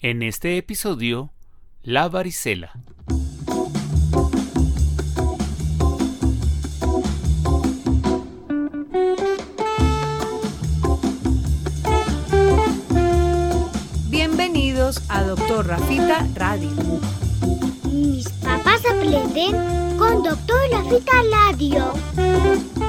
En este episodio, la varicela. Bienvenidos a Doctor Rafita Radio. Mis papás aprenden con Doctor Rafita Radio.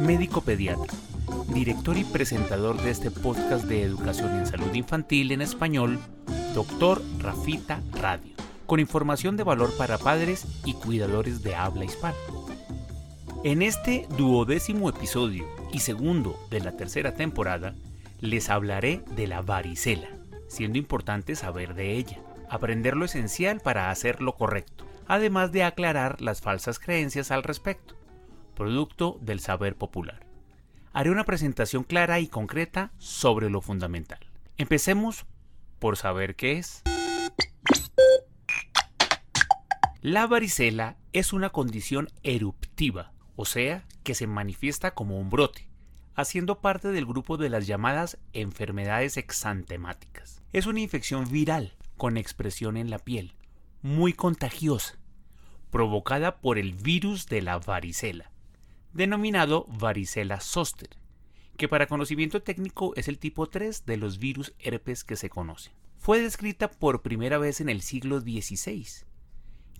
médico pediatra, director y presentador de este podcast de educación en salud infantil en español, Doctor Rafita Radio, con información de valor para padres y cuidadores de habla hispana. En este duodécimo episodio y segundo de la tercera temporada, les hablaré de la varicela, siendo importante saber de ella aprender lo esencial para hacer lo correcto, además de aclarar las falsas creencias al respecto, producto del saber popular. Haré una presentación clara y concreta sobre lo fundamental. Empecemos por saber qué es. La varicela es una condición eruptiva, o sea, que se manifiesta como un brote, haciendo parte del grupo de las llamadas enfermedades exantemáticas. Es una infección viral con expresión en la piel, muy contagiosa, provocada por el virus de la varicela, denominado varicela zoster, que para conocimiento técnico es el tipo 3 de los virus herpes que se conocen. Fue descrita por primera vez en el siglo XVI,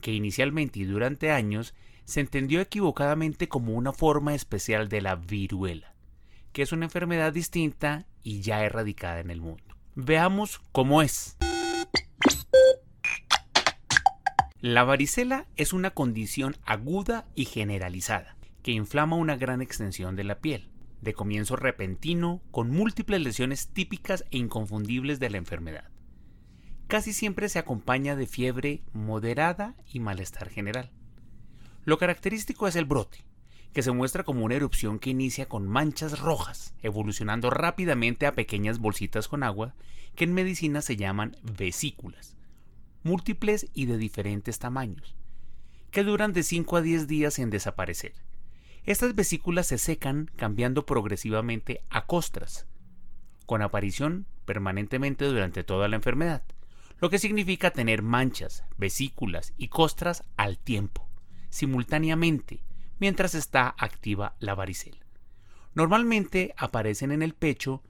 que inicialmente y durante años se entendió equivocadamente como una forma especial de la viruela, que es una enfermedad distinta y ya erradicada en el mundo. Veamos cómo es. La varicela es una condición aguda y generalizada que inflama una gran extensión de la piel, de comienzo repentino, con múltiples lesiones típicas e inconfundibles de la enfermedad. Casi siempre se acompaña de fiebre moderada y malestar general. Lo característico es el brote, que se muestra como una erupción que inicia con manchas rojas, evolucionando rápidamente a pequeñas bolsitas con agua, que en medicina se llaman vesículas, múltiples y de diferentes tamaños, que duran de 5 a 10 días en desaparecer. Estas vesículas se secan cambiando progresivamente a costras, con aparición permanentemente durante toda la enfermedad, lo que significa tener manchas, vesículas y costras al tiempo, simultáneamente, mientras está activa la varicela. Normalmente aparecen en el pecho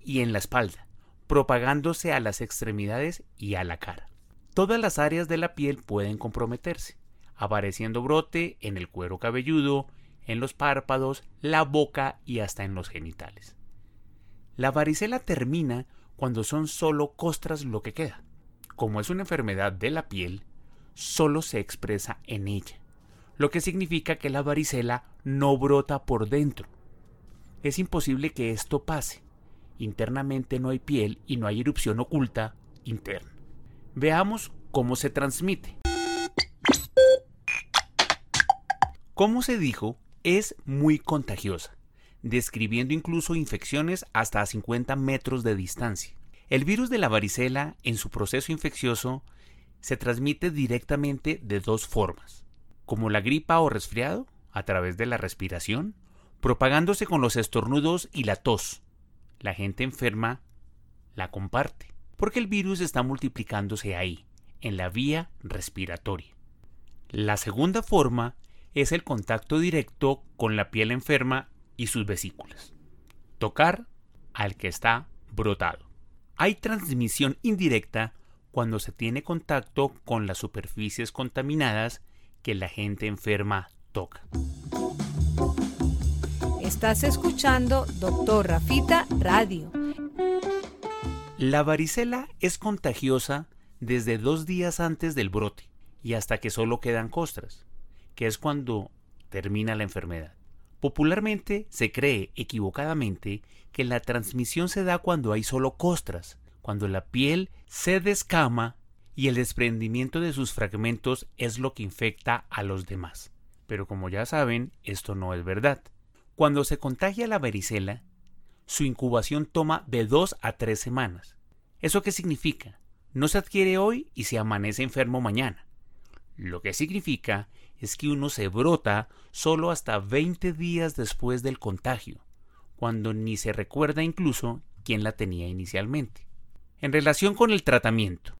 y en la espalda, propagándose a las extremidades y a la cara. Todas las áreas de la piel pueden comprometerse, apareciendo brote en el cuero cabelludo, en los párpados, la boca y hasta en los genitales. La varicela termina cuando son solo costras lo que queda. Como es una enfermedad de la piel, solo se expresa en ella, lo que significa que la varicela no brota por dentro. Es imposible que esto pase. Internamente no hay piel y no hay erupción oculta interna. Veamos cómo se transmite. Como se dijo, es muy contagiosa, describiendo incluso infecciones hasta a 50 metros de distancia. El virus de la varicela, en su proceso infeccioso, se transmite directamente de dos formas, como la gripa o resfriado, a través de la respiración, propagándose con los estornudos y la tos. La gente enferma la comparte porque el virus está multiplicándose ahí, en la vía respiratoria. La segunda forma es el contacto directo con la piel enferma y sus vesículas. Tocar al que está brotado. Hay transmisión indirecta cuando se tiene contacto con las superficies contaminadas que la gente enferma toca. Estás escuchando Doctor Rafita Radio. La varicela es contagiosa desde dos días antes del brote y hasta que solo quedan costras, que es cuando termina la enfermedad. Popularmente se cree equivocadamente que la transmisión se da cuando hay solo costras, cuando la piel se descama y el desprendimiento de sus fragmentos es lo que infecta a los demás. Pero como ya saben, esto no es verdad. Cuando se contagia la varicela, su incubación toma de 2 a 3 semanas. ¿Eso qué significa? No se adquiere hoy y se amanece enfermo mañana. Lo que significa es que uno se brota solo hasta 20 días después del contagio, cuando ni se recuerda incluso quién la tenía inicialmente. En relación con el tratamiento.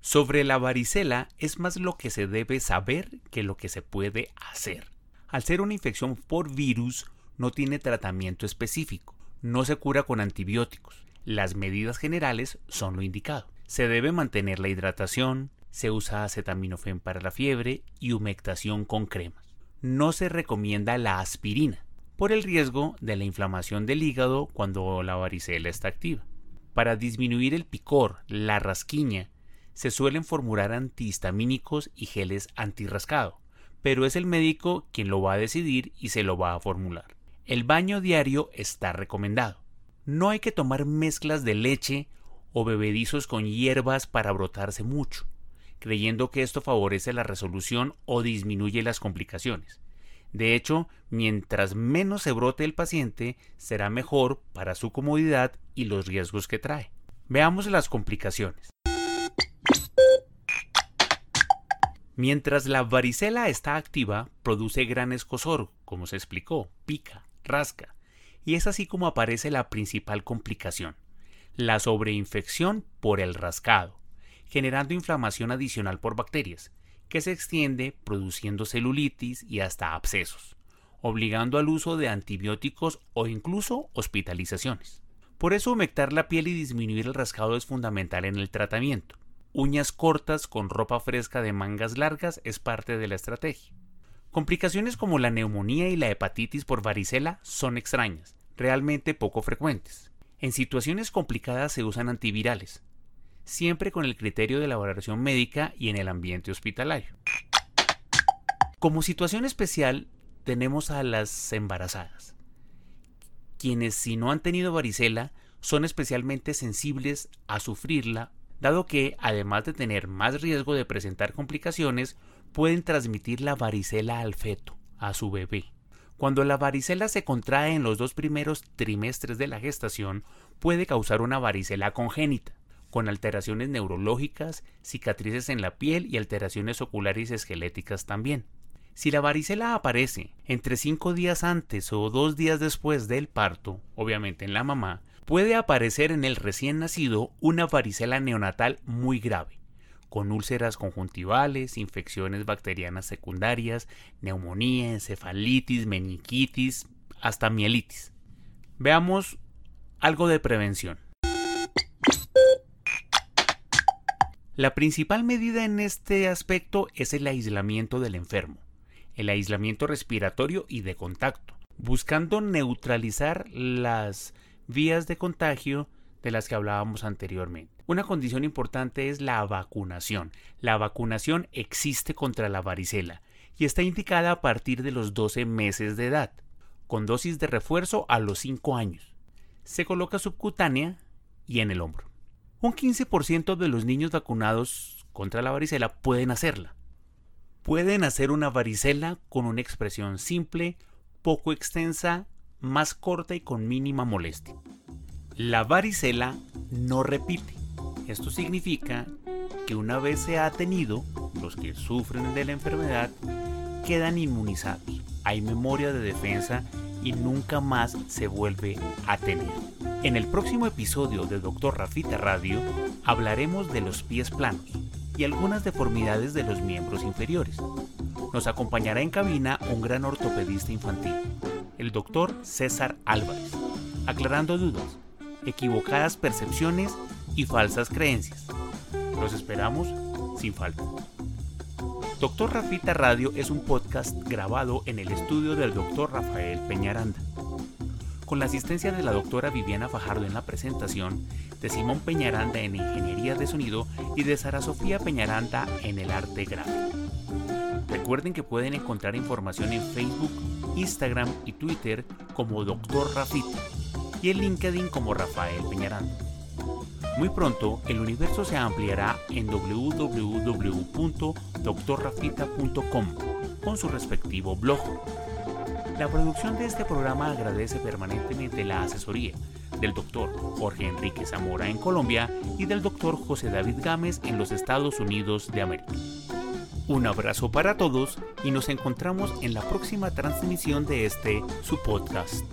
Sobre la varicela es más lo que se debe saber que lo que se puede hacer. Al ser una infección por virus, no tiene tratamiento específico, no se cura con antibióticos. Las medidas generales son lo indicado. Se debe mantener la hidratación, se usa acetaminofén para la fiebre y humectación con cremas. No se recomienda la aspirina por el riesgo de la inflamación del hígado cuando la varicela está activa. Para disminuir el picor, la rasquiña, se suelen formular antihistamínicos y geles antirrascado, pero es el médico quien lo va a decidir y se lo va a formular. El baño diario está recomendado. No hay que tomar mezclas de leche o bebedizos con hierbas para brotarse mucho, creyendo que esto favorece la resolución o disminuye las complicaciones. De hecho, mientras menos se brote el paciente, será mejor para su comodidad y los riesgos que trae. Veamos las complicaciones. Mientras la varicela está activa, produce gran escosor, como se explicó, pica, rasca, y es así como aparece la principal complicación, la sobreinfección por el rascado, generando inflamación adicional por bacterias, que se extiende produciendo celulitis y hasta abscesos, obligando al uso de antibióticos o incluso hospitalizaciones. Por eso humectar la piel y disminuir el rascado es fundamental en el tratamiento. Uñas cortas con ropa fresca de mangas largas es parte de la estrategia. Complicaciones como la neumonía y la hepatitis por varicela son extrañas, realmente poco frecuentes. En situaciones complicadas se usan antivirales, siempre con el criterio de la valoración médica y en el ambiente hospitalario. Como situación especial tenemos a las embarazadas, quienes si no han tenido varicela son especialmente sensibles a sufrirla, dado que, además de tener más riesgo de presentar complicaciones, pueden transmitir la varicela al feto, a su bebé. Cuando la varicela se contrae en los dos primeros trimestres de la gestación, puede causar una varicela congénita, con alteraciones neurológicas, cicatrices en la piel y alteraciones oculares esqueléticas también. Si la varicela aparece entre cinco días antes o dos días después del parto, obviamente en la mamá, puede aparecer en el recién nacido una varicela neonatal muy grave, con úlceras conjuntivales, infecciones bacterianas secundarias, neumonía, encefalitis, meningitis, hasta mielitis. Veamos algo de prevención. La principal medida en este aspecto es el aislamiento del enfermo, el aislamiento respiratorio y de contacto, buscando neutralizar las vías de contagio de las que hablábamos anteriormente. Una condición importante es la vacunación. La vacunación existe contra la varicela y está indicada a partir de los 12 meses de edad, con dosis de refuerzo a los 5 años. Se coloca subcutánea y en el hombro. Un 15% de los niños vacunados contra la varicela pueden hacerla. Pueden hacer una varicela con una expresión simple, poco extensa, más corta y con mínima molestia. La varicela no repite. Esto significa que una vez se ha tenido, los que sufren de la enfermedad quedan inmunizados. Hay memoria de defensa y nunca más se vuelve a tener. En el próximo episodio de Doctor Rafita Radio hablaremos de los pies planos y algunas deformidades de los miembros inferiores. Nos acompañará en cabina un gran ortopedista infantil, el doctor César Álvarez, aclarando dudas equivocadas percepciones y falsas creencias. Los esperamos sin falta. Doctor Rafita Radio es un podcast grabado en el estudio del doctor Rafael Peñaranda. Con la asistencia de la doctora Viviana Fajardo en la presentación, de Simón Peñaranda en Ingeniería de Sonido y de Sara Sofía Peñaranda en el arte gráfico. Recuerden que pueden encontrar información en Facebook, Instagram y Twitter como Doctor Rafita y en LinkedIn como Rafael Peñarán. Muy pronto el universo se ampliará en www.doctorrafita.com con su respectivo blog. La producción de este programa agradece permanentemente la asesoría del doctor Jorge Enrique Zamora en Colombia y del doctor José David Gámez en los Estados Unidos de América. Un abrazo para todos y nos encontramos en la próxima transmisión de este su podcast.